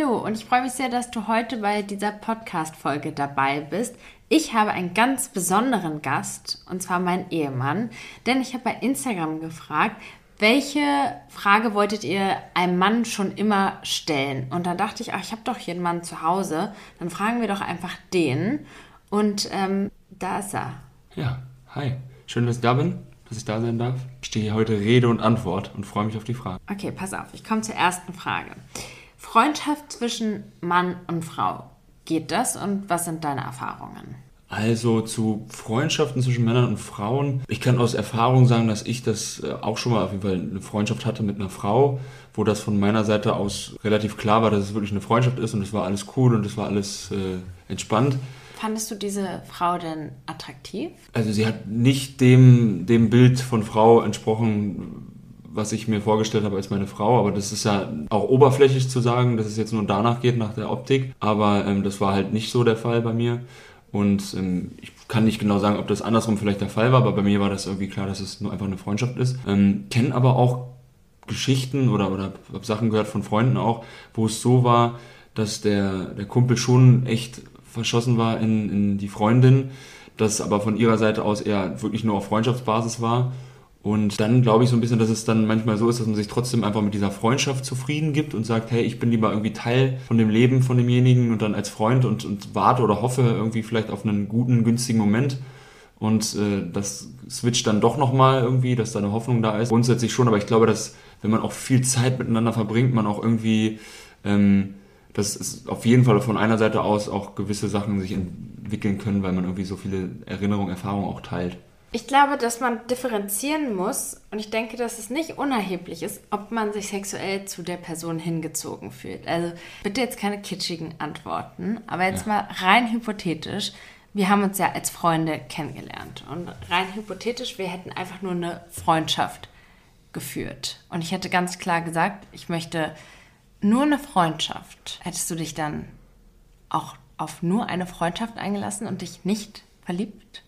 Hallo und ich freue mich sehr, dass du heute bei dieser Podcast-Folge dabei bist. Ich habe einen ganz besonderen Gast und zwar meinen Ehemann, denn ich habe bei Instagram gefragt, welche Frage wolltet ihr einem Mann schon immer stellen? Und dann dachte ich, ach, ich habe doch hier einen Mann zu Hause, dann fragen wir doch einfach den. Und ähm, da ist er. Ja, hi. Schön, dass ich da bin, dass ich da sein darf. Ich stehe hier heute Rede und Antwort und freue mich auf die Frage. Okay, pass auf, ich komme zur ersten Frage. Freundschaft zwischen Mann und Frau. Geht das und was sind deine Erfahrungen? Also zu Freundschaften zwischen Männern und Frauen. Ich kann aus Erfahrung sagen, dass ich das äh, auch schon mal auf jeden Fall eine Freundschaft hatte mit einer Frau, wo das von meiner Seite aus relativ klar war, dass es wirklich eine Freundschaft ist und es war alles cool und es war alles äh, entspannt. Fandest du diese Frau denn attraktiv? Also sie hat nicht dem, dem Bild von Frau entsprochen, was ich mir vorgestellt habe als meine Frau. Aber das ist ja auch oberflächlich zu sagen, dass es jetzt nur danach geht, nach der Optik. Aber ähm, das war halt nicht so der Fall bei mir. Und ähm, ich kann nicht genau sagen, ob das andersrum vielleicht der Fall war, aber bei mir war das irgendwie klar, dass es nur einfach eine Freundschaft ist. Ähm, Kennen aber auch Geschichten oder, oder habe Sachen gehört von Freunden auch, wo es so war, dass der, der Kumpel schon echt verschossen war in, in die Freundin, das aber von ihrer Seite aus eher wirklich nur auf Freundschaftsbasis war und dann glaube ich so ein bisschen, dass es dann manchmal so ist, dass man sich trotzdem einfach mit dieser Freundschaft zufrieden gibt und sagt, hey, ich bin lieber irgendwie Teil von dem Leben von demjenigen und dann als Freund und, und warte oder hoffe irgendwie vielleicht auf einen guten, günstigen Moment. Und äh, das switcht dann doch nochmal irgendwie, dass da eine Hoffnung da ist. Grundsätzlich schon, aber ich glaube, dass wenn man auch viel Zeit miteinander verbringt, man auch irgendwie, ähm, dass es auf jeden Fall von einer Seite aus auch gewisse Sachen sich entwickeln können, weil man irgendwie so viele Erinnerungen, Erfahrungen auch teilt. Ich glaube, dass man differenzieren muss und ich denke, dass es nicht unerheblich ist, ob man sich sexuell zu der Person hingezogen fühlt. Also bitte jetzt keine kitschigen Antworten, aber jetzt ja. mal rein hypothetisch. Wir haben uns ja als Freunde kennengelernt und rein hypothetisch, wir hätten einfach nur eine Freundschaft geführt. Und ich hätte ganz klar gesagt, ich möchte nur eine Freundschaft. Hättest du dich dann auch auf nur eine Freundschaft eingelassen und dich nicht verliebt?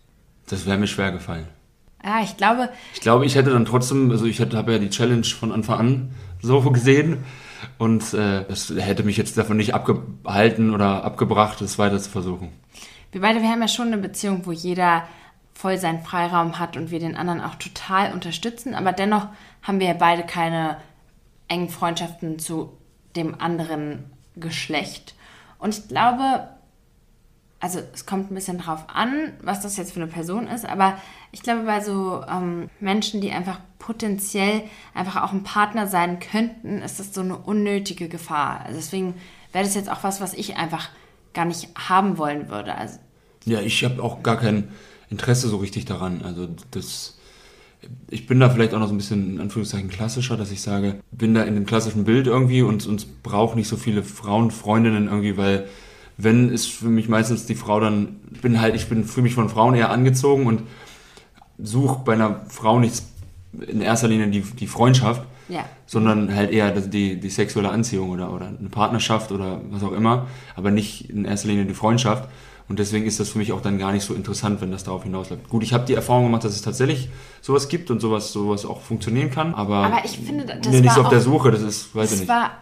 Das wäre mir schwer gefallen. Ja, ich glaube. Ich glaube, ich hätte dann trotzdem, also ich habe ja die Challenge von Anfang an so gesehen und äh, das hätte mich jetzt davon nicht abgehalten oder abgebracht, es weiter zu versuchen. Wir beide, wir haben ja schon eine Beziehung, wo jeder voll seinen Freiraum hat und wir den anderen auch total unterstützen, aber dennoch haben wir ja beide keine engen Freundschaften zu dem anderen Geschlecht. Und ich glaube, also es kommt ein bisschen drauf an, was das jetzt für eine Person ist, aber ich glaube, bei so ähm, Menschen, die einfach potenziell einfach auch ein Partner sein könnten, ist das so eine unnötige Gefahr. Also deswegen wäre das jetzt auch was, was ich einfach gar nicht haben wollen würde. Also, ja, ich habe auch gar kein Interesse so richtig daran. Also das, ich bin da vielleicht auch noch so ein bisschen in Anführungszeichen klassischer, dass ich sage, bin da in dem klassischen Bild irgendwie und, und brauche nicht so viele Frauen, Freundinnen irgendwie, weil wenn ist für mich meistens die Frau dann, bin halt, ich bin für mich von Frauen eher angezogen und suche bei einer Frau nicht in erster Linie die, die Freundschaft, ja. sondern halt eher die, die sexuelle Anziehung oder, oder eine Partnerschaft oder was auch immer, aber nicht in erster Linie die Freundschaft. Und deswegen ist das für mich auch dann gar nicht so interessant, wenn das darauf hinausläuft. Gut, ich habe die Erfahrung gemacht, dass es tatsächlich sowas gibt und sowas, sowas auch funktionieren kann, aber, aber ich finde, das bin nicht so auf der Suche, das ist, weiß ich nicht. War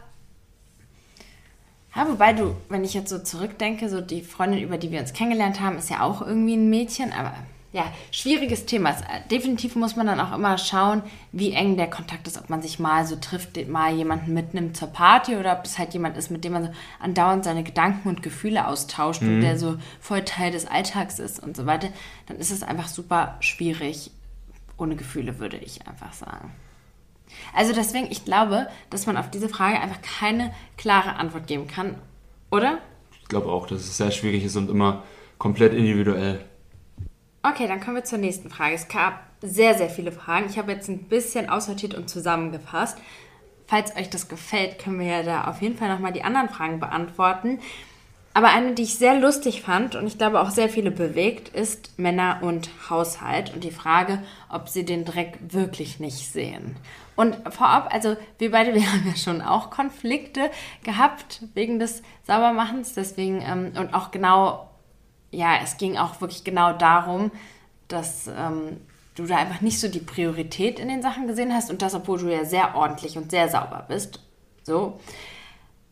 ja, wobei du, wenn ich jetzt so zurückdenke, so die Freundin, über die wir uns kennengelernt haben, ist ja auch irgendwie ein Mädchen, aber ja, schwieriges Thema. Definitiv muss man dann auch immer schauen, wie eng der Kontakt ist, ob man sich mal so trifft, mal jemanden mitnimmt zur Party oder ob es halt jemand ist, mit dem man so andauernd seine Gedanken und Gefühle austauscht mhm. und der so voll Teil des Alltags ist und so weiter. Dann ist es einfach super schwierig, ohne Gefühle, würde ich einfach sagen. Also deswegen, ich glaube, dass man auf diese Frage einfach keine klare Antwort geben kann, oder? Ich glaube auch, dass es sehr schwierig ist und immer komplett individuell. Okay, dann kommen wir zur nächsten Frage. Es gab sehr, sehr viele Fragen. Ich habe jetzt ein bisschen aussortiert und zusammengefasst. Falls euch das gefällt, können wir ja da auf jeden Fall nochmal die anderen Fragen beantworten. Aber eine, die ich sehr lustig fand und ich glaube auch sehr viele bewegt, ist Männer und Haushalt und die Frage, ob sie den Dreck wirklich nicht sehen. Und vorab, also wir beide, wir haben ja schon auch Konflikte gehabt wegen des Saubermachens, deswegen ähm, und auch genau, ja, es ging auch wirklich genau darum, dass ähm, du da einfach nicht so die Priorität in den Sachen gesehen hast und das, obwohl du ja sehr ordentlich und sehr sauber bist. So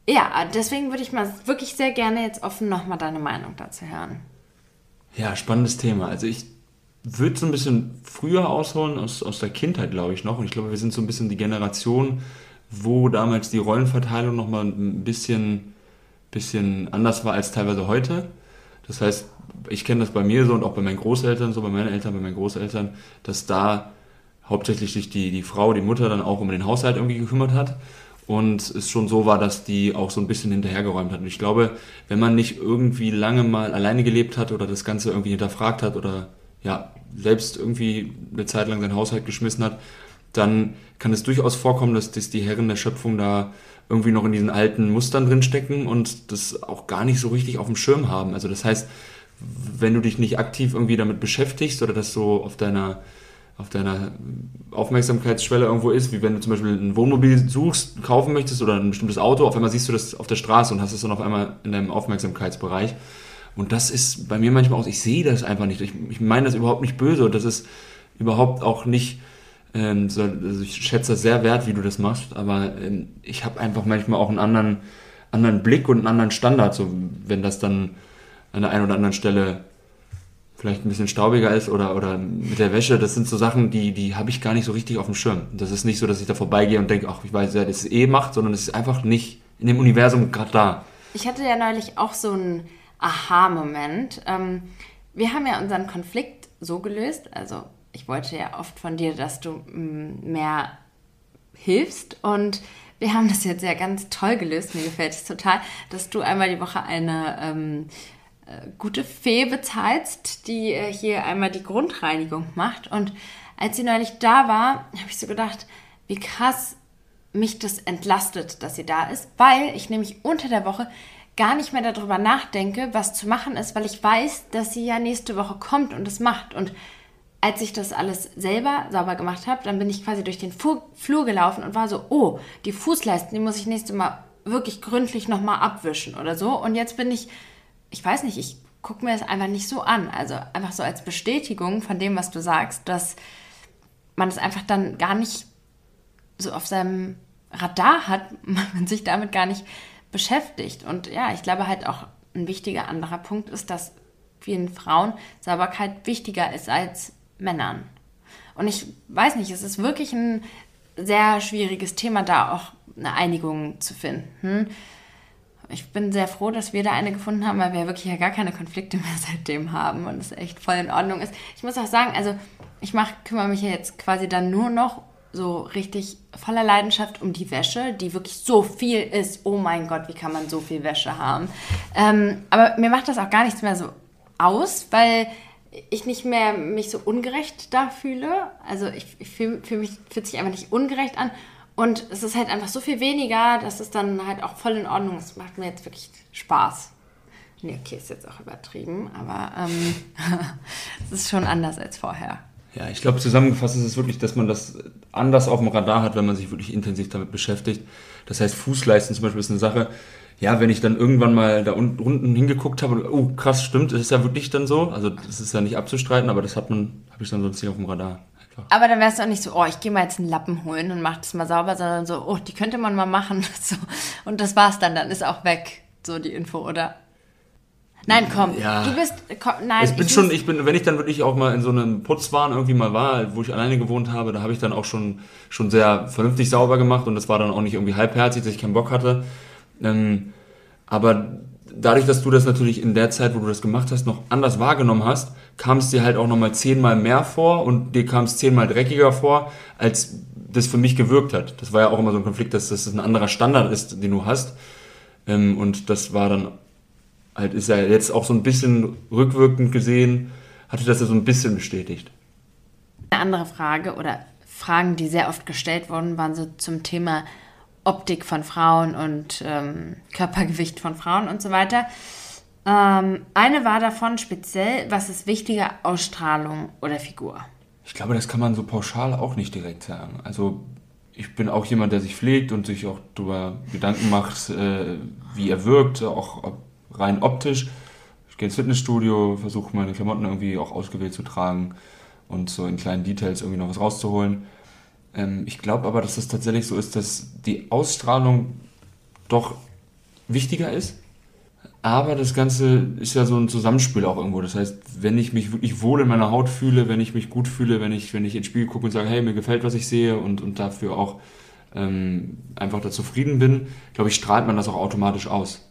ja, deswegen würde ich mal wirklich sehr gerne jetzt offen nochmal deine Meinung dazu hören. Ja, spannendes Thema. Also ich würde so ein bisschen früher ausholen, aus, aus der Kindheit, glaube ich, noch. Und ich glaube, wir sind so ein bisschen die Generation, wo damals die Rollenverteilung nochmal ein bisschen, bisschen anders war als teilweise heute. Das heißt, ich kenne das bei mir so und auch bei meinen Großeltern, so bei meinen Eltern, bei meinen Großeltern, dass da hauptsächlich sich die, die Frau, die Mutter dann auch um den Haushalt irgendwie gekümmert hat und es schon so war, dass die auch so ein bisschen hinterhergeräumt hat. Und ich glaube, wenn man nicht irgendwie lange mal alleine gelebt hat oder das Ganze irgendwie hinterfragt hat oder ja, selbst irgendwie eine Zeit lang seinen Haushalt geschmissen hat, dann kann es durchaus vorkommen, dass, dass die Herren der Schöpfung da irgendwie noch in diesen alten Mustern drinstecken und das auch gar nicht so richtig auf dem Schirm haben. Also das heißt, wenn du dich nicht aktiv irgendwie damit beschäftigst oder das so auf deiner auf deiner Aufmerksamkeitsschwelle irgendwo ist, wie wenn du zum Beispiel ein Wohnmobil suchst, kaufen möchtest oder ein bestimmtes Auto, auf einmal siehst du das auf der Straße und hast es dann auf einmal in deinem Aufmerksamkeitsbereich. Und das ist bei mir manchmal auch, ich sehe das einfach nicht. Ich, ich meine das überhaupt nicht böse und das ist überhaupt auch nicht, ähm, so, also ich schätze das sehr wert, wie du das machst, aber ähm, ich habe einfach manchmal auch einen anderen, anderen Blick und einen anderen Standard, so wenn das dann an der einen oder anderen Stelle vielleicht ein bisschen staubiger ist oder, oder mit der Wäsche, das sind so Sachen, die, die habe ich gar nicht so richtig auf dem Schirm. Das ist nicht so, dass ich da vorbeigehe und denke, ach, ich weiß ja, das eh macht, sondern es ist einfach nicht in dem Universum gerade da. Ich hatte ja neulich auch so einen Aha-Moment. Ähm, wir haben ja unseren Konflikt so gelöst, also ich wollte ja oft von dir, dass du mm, mehr hilfst und wir haben das jetzt ja ganz toll gelöst. Mir gefällt es total, dass du einmal die Woche eine ähm, äh, gute Fee bezahlst, die äh, hier einmal die Grundreinigung macht. Und als sie neulich da war, habe ich so gedacht, wie krass mich das entlastet, dass sie da ist, weil ich nämlich unter der Woche gar nicht mehr darüber nachdenke, was zu machen ist, weil ich weiß, dass sie ja nächste Woche kommt und es macht. Und als ich das alles selber sauber gemacht habe, dann bin ich quasi durch den Flur gelaufen und war so, oh, die Fußleisten, die muss ich nächste Mal wirklich gründlich nochmal abwischen oder so. Und jetzt bin ich ich weiß nicht, ich gucke mir das einfach nicht so an. Also einfach so als Bestätigung von dem, was du sagst, dass man es einfach dann gar nicht so auf seinem Radar hat, man sich damit gar nicht beschäftigt. Und ja, ich glaube halt auch ein wichtiger anderer Punkt ist, dass vielen Frauen Sauberkeit wichtiger ist als Männern. Und ich weiß nicht, es ist wirklich ein sehr schwieriges Thema, da auch eine Einigung zu finden ich bin sehr froh, dass wir da eine gefunden haben, weil wir wirklich ja gar keine Konflikte mehr seitdem haben und es echt voll in Ordnung ist. Ich muss auch sagen, also ich mach, kümmere mich ja jetzt quasi dann nur noch so richtig voller Leidenschaft um die Wäsche, die wirklich so viel ist. Oh mein Gott, wie kann man so viel Wäsche haben? Ähm, aber mir macht das auch gar nichts mehr so aus, weil ich nicht mehr mich so ungerecht da fühle. Also ich, ich fühle fühl mich fühlt sich einfach nicht ungerecht an und es ist halt einfach so viel weniger, dass es dann halt auch voll in Ordnung ist. Macht mir jetzt wirklich Spaß. Nee, okay, ist jetzt auch übertrieben, aber ähm, es ist schon anders als vorher. Ja, ich glaube, zusammengefasst ist es wirklich, dass man das anders auf dem Radar hat, wenn man sich wirklich intensiv damit beschäftigt. Das heißt, Fußleisten zum Beispiel ist eine Sache, ja, wenn ich dann irgendwann mal da unten hingeguckt habe, und, oh krass, stimmt, das ist ja wirklich dann so. Also das ist ja nicht abzustreiten, aber das hat man, habe ich dann sonst nicht auf dem Radar einfach. Aber dann wärst du auch nicht so, oh, ich gehe mal jetzt einen Lappen holen und mach das mal sauber, sondern so, oh, die könnte man mal machen. So. Und das war's dann, dann ist auch weg, so die Info, oder? Nein, komm, ja. du bist, komm, nein. Ich bin ich schon, ich bin, wenn ich dann wirklich auch mal in so einem Putzwahn irgendwie mal war, wo ich alleine gewohnt habe, da habe ich dann auch schon, schon sehr vernünftig sauber gemacht und das war dann auch nicht irgendwie halbherzig, dass ich keinen Bock hatte. Ähm, aber dadurch, dass du das natürlich in der Zeit, wo du das gemacht hast, noch anders wahrgenommen hast, kam es dir halt auch nochmal zehnmal mehr vor und dir kam es zehnmal dreckiger vor, als das für mich gewirkt hat. Das war ja auch immer so ein Konflikt, dass das ein anderer Standard ist, den du hast. Ähm, und das war dann halt, ist ja jetzt auch so ein bisschen rückwirkend gesehen, hatte das ja so ein bisschen bestätigt. Eine andere Frage oder Fragen, die sehr oft gestellt wurden, waren so zum Thema Optik von Frauen und ähm, Körpergewicht von Frauen und so weiter. Ähm, eine war davon speziell, was ist wichtiger, Ausstrahlung oder Figur? Ich glaube, das kann man so pauschal auch nicht direkt sagen. Also ich bin auch jemand, der sich pflegt und sich auch darüber Gedanken macht, äh, wie er wirkt, auch rein optisch. Ich gehe ins Fitnessstudio, versuche meine Klamotten irgendwie auch ausgewählt zu tragen und so in kleinen Details irgendwie noch was rauszuholen. Ähm, ich glaube aber, dass es tatsächlich so ist, dass die Ausstrahlung doch wichtiger ist. Aber das Ganze ist ja so ein Zusammenspiel auch irgendwo. Das heißt, wenn ich mich wirklich wohl in meiner Haut fühle, wenn ich mich gut fühle, wenn ich, wenn ich ins Spiel gucke und sage, hey, mir gefällt, was ich sehe und, und dafür auch ähm, einfach da zufrieden bin, glaube ich, strahlt man das auch automatisch aus.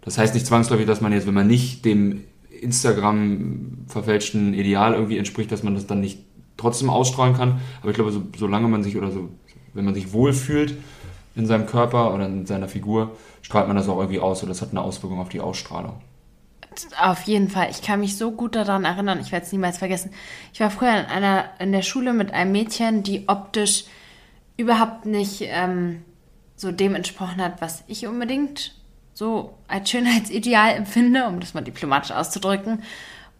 Das heißt nicht zwangsläufig, dass man jetzt, wenn man nicht dem Instagram verfälschten Ideal irgendwie entspricht, dass man das dann nicht trotzdem ausstrahlen kann. Aber ich glaube, so, solange man sich oder so, wenn man sich wohlfühlt in seinem Körper oder in seiner Figur, strahlt man das auch irgendwie aus oder das hat eine Auswirkung auf die Ausstrahlung. Auf jeden Fall. Ich kann mich so gut daran erinnern, ich werde es niemals vergessen. Ich war früher in, einer, in der Schule mit einem Mädchen, die optisch überhaupt nicht ähm, so dem entsprochen hat, was ich unbedingt so als Schönheitsideal empfinde, um das mal diplomatisch auszudrücken.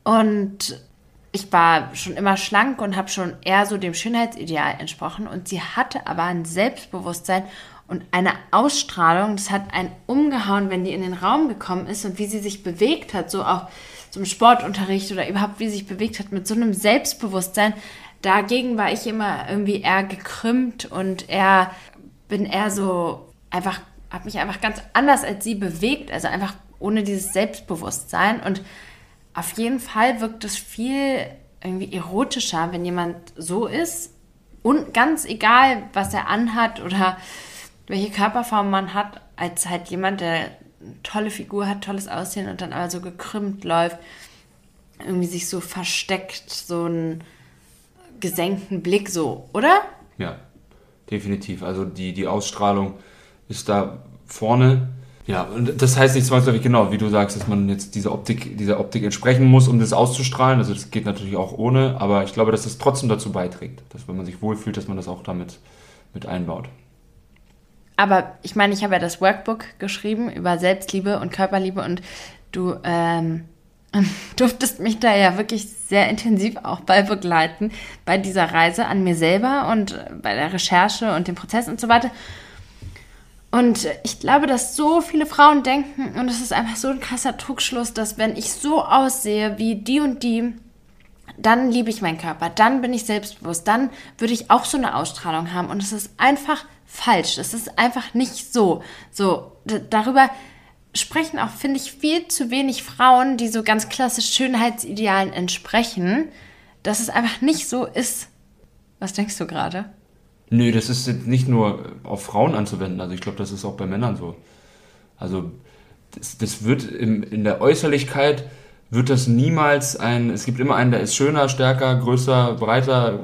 Und ich war schon immer schlank und habe schon eher so dem Schönheitsideal entsprochen. Und sie hatte aber ein Selbstbewusstsein und eine Ausstrahlung. Das hat einen umgehauen, wenn die in den Raum gekommen ist und wie sie sich bewegt hat, so auch zum Sportunterricht oder überhaupt wie sie sich bewegt hat mit so einem Selbstbewusstsein. Dagegen war ich immer irgendwie eher gekrümmt und eher bin eher so einfach habe mich einfach ganz anders als sie bewegt, also einfach ohne dieses Selbstbewusstsein. Und auf jeden Fall wirkt es viel irgendwie erotischer, wenn jemand so ist. Und ganz egal, was er anhat oder welche Körperform man hat, als halt jemand, der eine tolle Figur hat, tolles Aussehen und dann aber so gekrümmt läuft, irgendwie sich so versteckt, so einen gesenkten Blick so, oder? Ja, definitiv. Also die, die Ausstrahlung ist da vorne. Ja, und das heißt nicht zwangsläufig genau, wie du sagst, dass man jetzt dieser Optik, dieser Optik entsprechen muss, um das auszustrahlen. Also das geht natürlich auch ohne, aber ich glaube, dass das trotzdem dazu beiträgt, dass wenn man sich wohlfühlt, dass man das auch damit mit einbaut. Aber ich meine, ich habe ja das Workbook geschrieben über Selbstliebe und Körperliebe und du ähm, durftest mich da ja wirklich sehr intensiv auch bei begleiten, bei dieser Reise an mir selber und bei der Recherche und dem Prozess und so weiter. Und ich glaube, dass so viele Frauen denken, und es ist einfach so ein krasser Trugschluss, dass wenn ich so aussehe wie die und die, dann liebe ich meinen Körper, dann bin ich selbstbewusst, dann würde ich auch so eine Ausstrahlung haben. Und es ist einfach falsch. Es ist einfach nicht so. So, darüber sprechen auch, finde ich, viel zu wenig Frauen, die so ganz klassisch Schönheitsidealen entsprechen, dass es einfach nicht so ist. Was denkst du gerade? Nö, das ist nicht nur auf Frauen anzuwenden. Also ich glaube, das ist auch bei Männern so. Also das, das wird im, in der Äußerlichkeit wird das niemals ein, es gibt immer einen, der ist schöner, stärker, größer, breiter,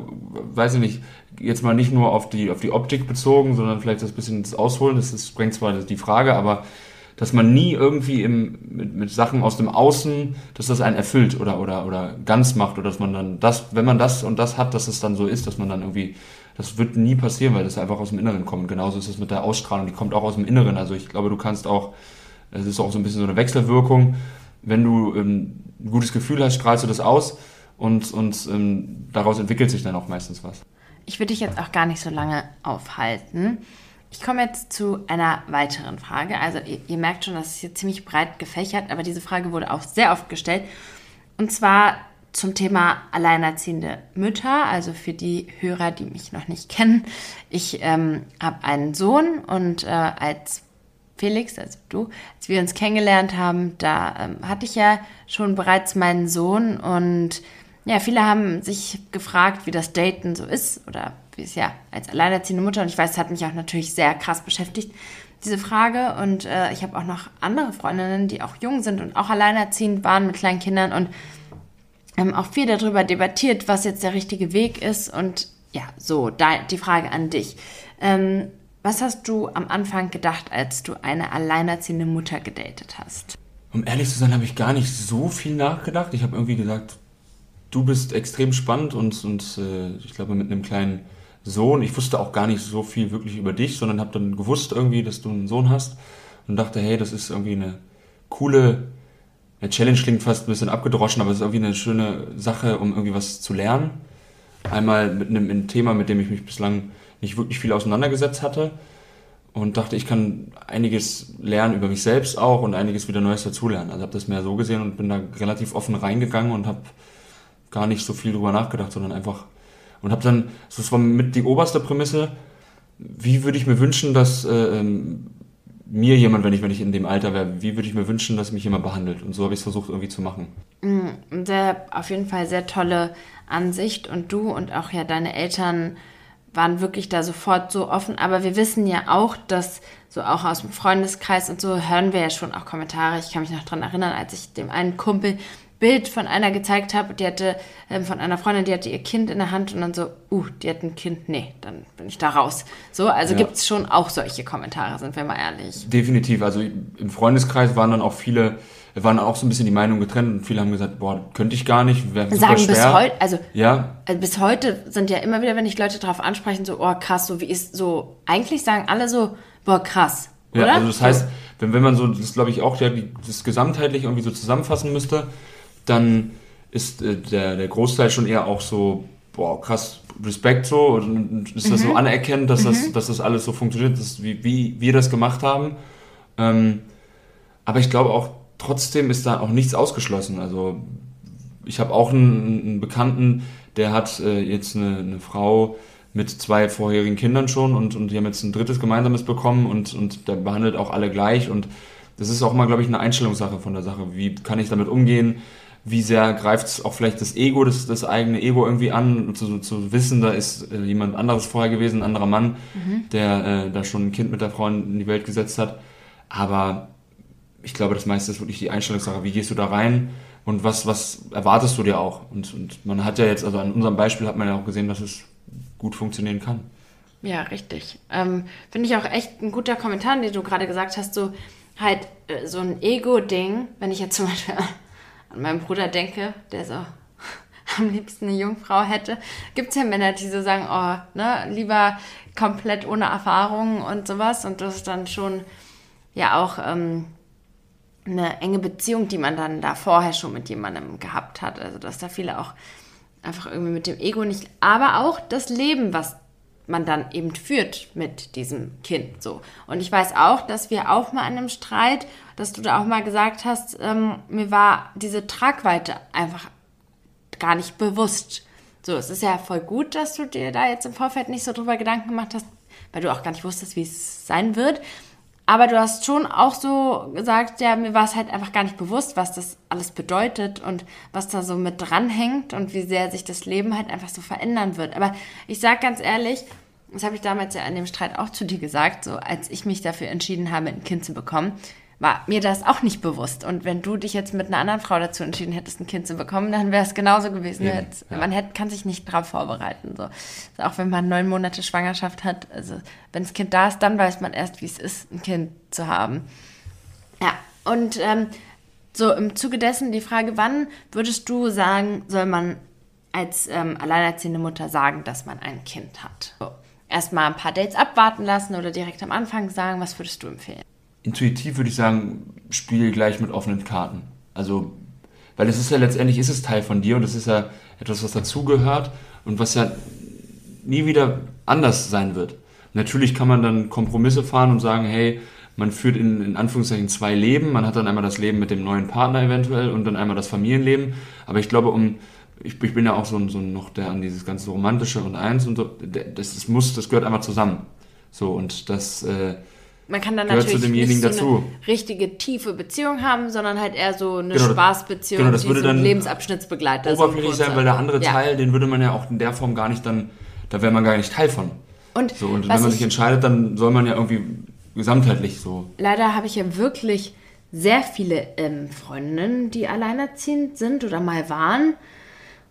weiß ich nicht, jetzt mal nicht nur auf die, auf die Optik bezogen, sondern vielleicht das bisschen das Ausholen, das, das sprengt zwar die Frage, aber dass man nie irgendwie im, mit, mit Sachen aus dem Außen, dass das einen erfüllt oder, oder, oder ganz macht oder dass man dann das, wenn man das und das hat, dass es dann so ist, dass man dann irgendwie das wird nie passieren, weil das einfach aus dem Inneren kommt. Genauso ist es mit der Ausstrahlung, die kommt auch aus dem Inneren. Also ich glaube, du kannst auch, es ist auch so ein bisschen so eine Wechselwirkung. Wenn du ähm, ein gutes Gefühl hast, strahlst du das aus und, und ähm, daraus entwickelt sich dann auch meistens was. Ich würde dich jetzt auch gar nicht so lange aufhalten. Ich komme jetzt zu einer weiteren Frage. Also ihr, ihr merkt schon, dass es hier ziemlich breit gefächert, aber diese Frage wurde auch sehr oft gestellt. Und zwar zum Thema alleinerziehende Mütter, also für die Hörer, die mich noch nicht kennen. Ich ähm, habe einen Sohn und äh, als Felix, also du, als wir uns kennengelernt haben, da ähm, hatte ich ja schon bereits meinen Sohn und ja, viele haben sich gefragt, wie das Daten so ist oder wie es ja als alleinerziehende Mutter und ich weiß, es hat mich auch natürlich sehr krass beschäftigt, diese Frage und äh, ich habe auch noch andere Freundinnen, die auch jung sind und auch alleinerziehend waren mit kleinen Kindern und haben auch viel darüber debattiert, was jetzt der richtige Weg ist. Und ja, so, da, die Frage an dich. Ähm, was hast du am Anfang gedacht, als du eine alleinerziehende Mutter gedatet hast? Um ehrlich zu sein, habe ich gar nicht so viel nachgedacht. Ich habe irgendwie gesagt, du bist extrem spannend und, und äh, ich glaube mit einem kleinen Sohn. Ich wusste auch gar nicht so viel wirklich über dich, sondern habe dann gewusst irgendwie, dass du einen Sohn hast und dachte, hey, das ist irgendwie eine coole eine Challenge klingt fast ein bisschen abgedroschen, aber es ist irgendwie eine schöne Sache, um irgendwie was zu lernen. Einmal mit einem, einem Thema, mit dem ich mich bislang nicht wirklich viel auseinandergesetzt hatte und dachte, ich kann einiges lernen über mich selbst auch und einiges wieder Neues dazulernen. Also habe das mehr so gesehen und bin da relativ offen reingegangen und habe gar nicht so viel drüber nachgedacht, sondern einfach und habe dann, das war mit die oberste Prämisse, wie würde ich mir wünschen, dass äh, ähm, mir jemand, wenn ich, wenn ich in dem Alter wäre, wie würde ich mir wünschen, dass mich jemand behandelt? Und so habe ich es versucht irgendwie zu machen. Mm, sehr, auf jeden Fall sehr tolle Ansicht und du und auch ja deine Eltern waren wirklich da sofort so offen. Aber wir wissen ja auch, dass so auch aus dem Freundeskreis und so hören wir ja schon auch Kommentare. Ich kann mich noch dran erinnern, als ich dem einen Kumpel Bild von einer gezeigt habe, die hatte ähm, von einer Freundin, die hatte ihr Kind in der Hand und dann so, uh, die hat ein Kind, nee, dann bin ich da raus. So, also ja. gibt es schon auch solche Kommentare, sind wir mal ehrlich. Definitiv, also im Freundeskreis waren dann auch viele, waren auch so ein bisschen die Meinungen getrennt und viele haben gesagt, boah, könnte ich gar nicht, wäre super Sagen schwer. bis heute, also, ja. also bis heute sind ja immer wieder, wenn ich Leute darauf ansprechen, so, oh krass, so wie ist so, eigentlich sagen alle so, boah krass, ja, oder? also das heißt, wenn, wenn man so, das glaube ich auch ja, das gesamtheitlich irgendwie so zusammenfassen müsste, dann ist äh, der, der Großteil schon eher auch so, boah, krass, Respekt so und ist mhm. das so mhm. anerkennt, dass, mhm. das, dass das alles so funktioniert, dass, wie, wie wir das gemacht haben. Ähm, aber ich glaube auch, trotzdem ist da auch nichts ausgeschlossen. Also ich habe auch einen, einen, Bekannten, der hat äh, jetzt eine, eine, Frau mit zwei vorherigen Kindern schon und, und die haben jetzt ein drittes gemeinsames bekommen und, und der behandelt auch alle gleich und das ist auch mal, glaube ich, eine Einstellungssache von der Sache. Wie kann ich damit umgehen? Wie sehr greift es auch vielleicht das Ego, das, das eigene Ego irgendwie an, zu, zu wissen, da ist äh, jemand anderes vorher gewesen, ein anderer Mann, mhm. der äh, da schon ein Kind mit der Frau in die Welt gesetzt hat. Aber ich glaube, das meiste ist wirklich die Einstellungssache. Wie gehst du da rein und was, was erwartest du dir auch? Und, und man hat ja jetzt, also an unserem Beispiel hat man ja auch gesehen, dass es gut funktionieren kann. Ja, richtig. Ähm, Finde ich auch echt ein guter Kommentar, den du gerade gesagt hast, so halt äh, so ein Ego-Ding, wenn ich jetzt zum Beispiel an meinen Bruder denke, der so am liebsten eine Jungfrau hätte, gibt es ja Männer, die so sagen, oh, ne, lieber komplett ohne Erfahrung und sowas. Und das ist dann schon ja auch ähm, eine enge Beziehung, die man dann da vorher schon mit jemandem gehabt hat. Also dass da viele auch einfach irgendwie mit dem Ego nicht, aber auch das Leben, was man dann eben führt mit diesem Kind so. Und ich weiß auch, dass wir auch mal in einem Streit, dass du da auch mal gesagt hast, ähm, mir war diese Tragweite einfach gar nicht bewusst. So, es ist ja voll gut, dass du dir da jetzt im Vorfeld nicht so drüber Gedanken gemacht hast, weil du auch gar nicht wusstest, wie es sein wird. Aber du hast schon auch so gesagt, ja, mir war es halt einfach gar nicht bewusst, was das alles bedeutet und was da so mit dranhängt und wie sehr sich das Leben halt einfach so verändern wird. Aber ich sag ganz ehrlich, das habe ich damals ja an dem Streit auch zu dir gesagt, so als ich mich dafür entschieden habe, ein Kind zu bekommen, war mir das auch nicht bewusst. Und wenn du dich jetzt mit einer anderen Frau dazu entschieden hättest, ein Kind zu bekommen, dann wäre es genauso gewesen. Ja, ja. Man hätte, kann sich nicht darauf vorbereiten. So. Also auch wenn man neun Monate Schwangerschaft hat, also wenn das Kind da ist, dann weiß man erst, wie es ist, ein Kind zu haben. Ja, und ähm, so im Zuge dessen die Frage, wann würdest du sagen, soll man als ähm, alleinerziehende Mutter sagen, dass man ein Kind hat? So. Erstmal ein paar Dates abwarten lassen oder direkt am Anfang sagen, was würdest du empfehlen? Intuitiv würde ich sagen, spiel gleich mit offenen Karten. Also, weil es ist ja letztendlich ist es Teil von dir und es ist ja etwas, was dazugehört und was ja nie wieder anders sein wird. Natürlich kann man dann Kompromisse fahren und sagen, hey, man führt in, in Anführungszeichen zwei Leben. Man hat dann einmal das Leben mit dem neuen Partner eventuell und dann einmal das Familienleben. Aber ich glaube, um ich, ich bin ja auch so, so noch der an dieses ganze Romantische und eins und so, das, das muss, das gehört einfach zusammen. So, und das, äh, man kann dann natürlich nicht so dazu. eine richtige tiefe Beziehung haben, sondern halt eher so eine genau, Spaßbeziehung, genau, das würde so dann Lebensabschnittsbegleiter oberflächlich sein, weil der andere ja. Teil, den würde man ja auch in der Form gar nicht dann, da wäre man gar nicht Teil von. Und, so, und wenn man sich entscheidet, dann soll man ja irgendwie gesamtheitlich so. Leider habe ich ja wirklich sehr viele ähm, Freundinnen, die alleinerziehend sind oder mal waren.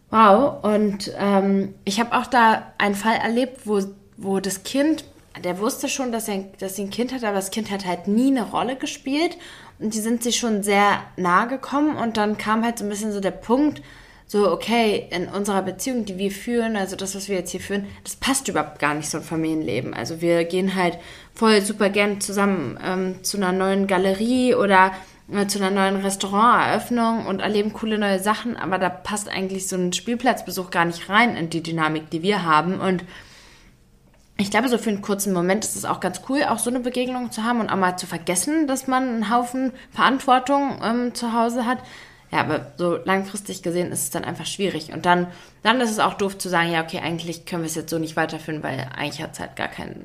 Wow. Und ähm, ich habe auch da einen Fall erlebt, wo, wo das Kind der wusste schon, dass er, dass sie ein Kind hat, aber das Kind hat halt nie eine Rolle gespielt. Und die sind sich schon sehr nahe gekommen. Und dann kam halt so ein bisschen so der Punkt, so, okay, in unserer Beziehung, die wir führen, also das, was wir jetzt hier führen, das passt überhaupt gar nicht so ein Familienleben. Also wir gehen halt voll super gern zusammen ähm, zu einer neuen Galerie oder äh, zu einer neuen Restauranteröffnung und erleben coole neue Sachen, aber da passt eigentlich so ein Spielplatzbesuch gar nicht rein in die Dynamik, die wir haben. Und ich glaube, so für einen kurzen Moment ist es auch ganz cool, auch so eine Begegnung zu haben und auch mal zu vergessen, dass man einen Haufen Verantwortung ähm, zu Hause hat. Ja, aber so langfristig gesehen ist es dann einfach schwierig. Und dann, dann ist es auch doof zu sagen, ja, okay, eigentlich können wir es jetzt so nicht weiterführen, weil eigentlich hat es halt gar keine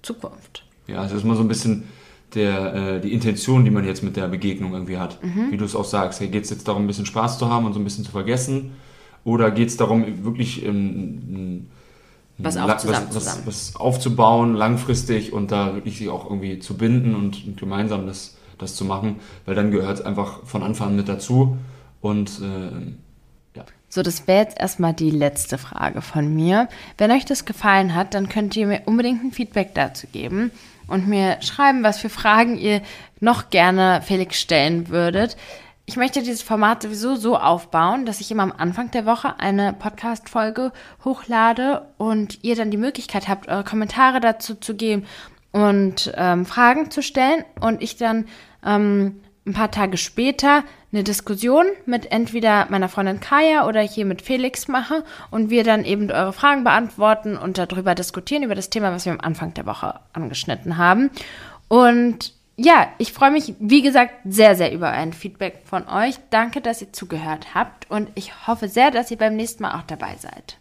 Zukunft. Ja, also ist mal so ein bisschen der, äh, die Intention, die man jetzt mit der Begegnung irgendwie hat. Mhm. Wie du es auch sagst, hey, geht es jetzt darum, ein bisschen Spaß zu haben und so ein bisschen zu vergessen? Oder geht es darum, wirklich ähm, was, auf zusammen, was, was, was, aufzubauen, langfristig und da wirklich sich auch irgendwie zu binden und, und gemeinsam das, das zu machen? Weil dann gehört es einfach von Anfang an mit dazu. Und äh, ja. So, das wäre jetzt erstmal die letzte Frage von mir. Wenn euch das gefallen hat, dann könnt ihr mir unbedingt ein Feedback dazu geben und mir schreiben, was für Fragen ihr noch gerne Felix stellen würdet. Ich möchte dieses Format sowieso so aufbauen, dass ich immer am Anfang der Woche eine Podcast-Folge hochlade und ihr dann die Möglichkeit habt, eure Kommentare dazu zu geben und ähm, Fragen zu stellen und ich dann ähm, ein paar Tage später eine Diskussion mit entweder meiner Freundin Kaya oder hier mit Felix mache und wir dann eben eure Fragen beantworten und darüber diskutieren, über das Thema, was wir am Anfang der Woche angeschnitten haben. Und ja, ich freue mich, wie gesagt, sehr, sehr über ein Feedback von euch. Danke, dass ihr zugehört habt und ich hoffe sehr, dass ihr beim nächsten Mal auch dabei seid.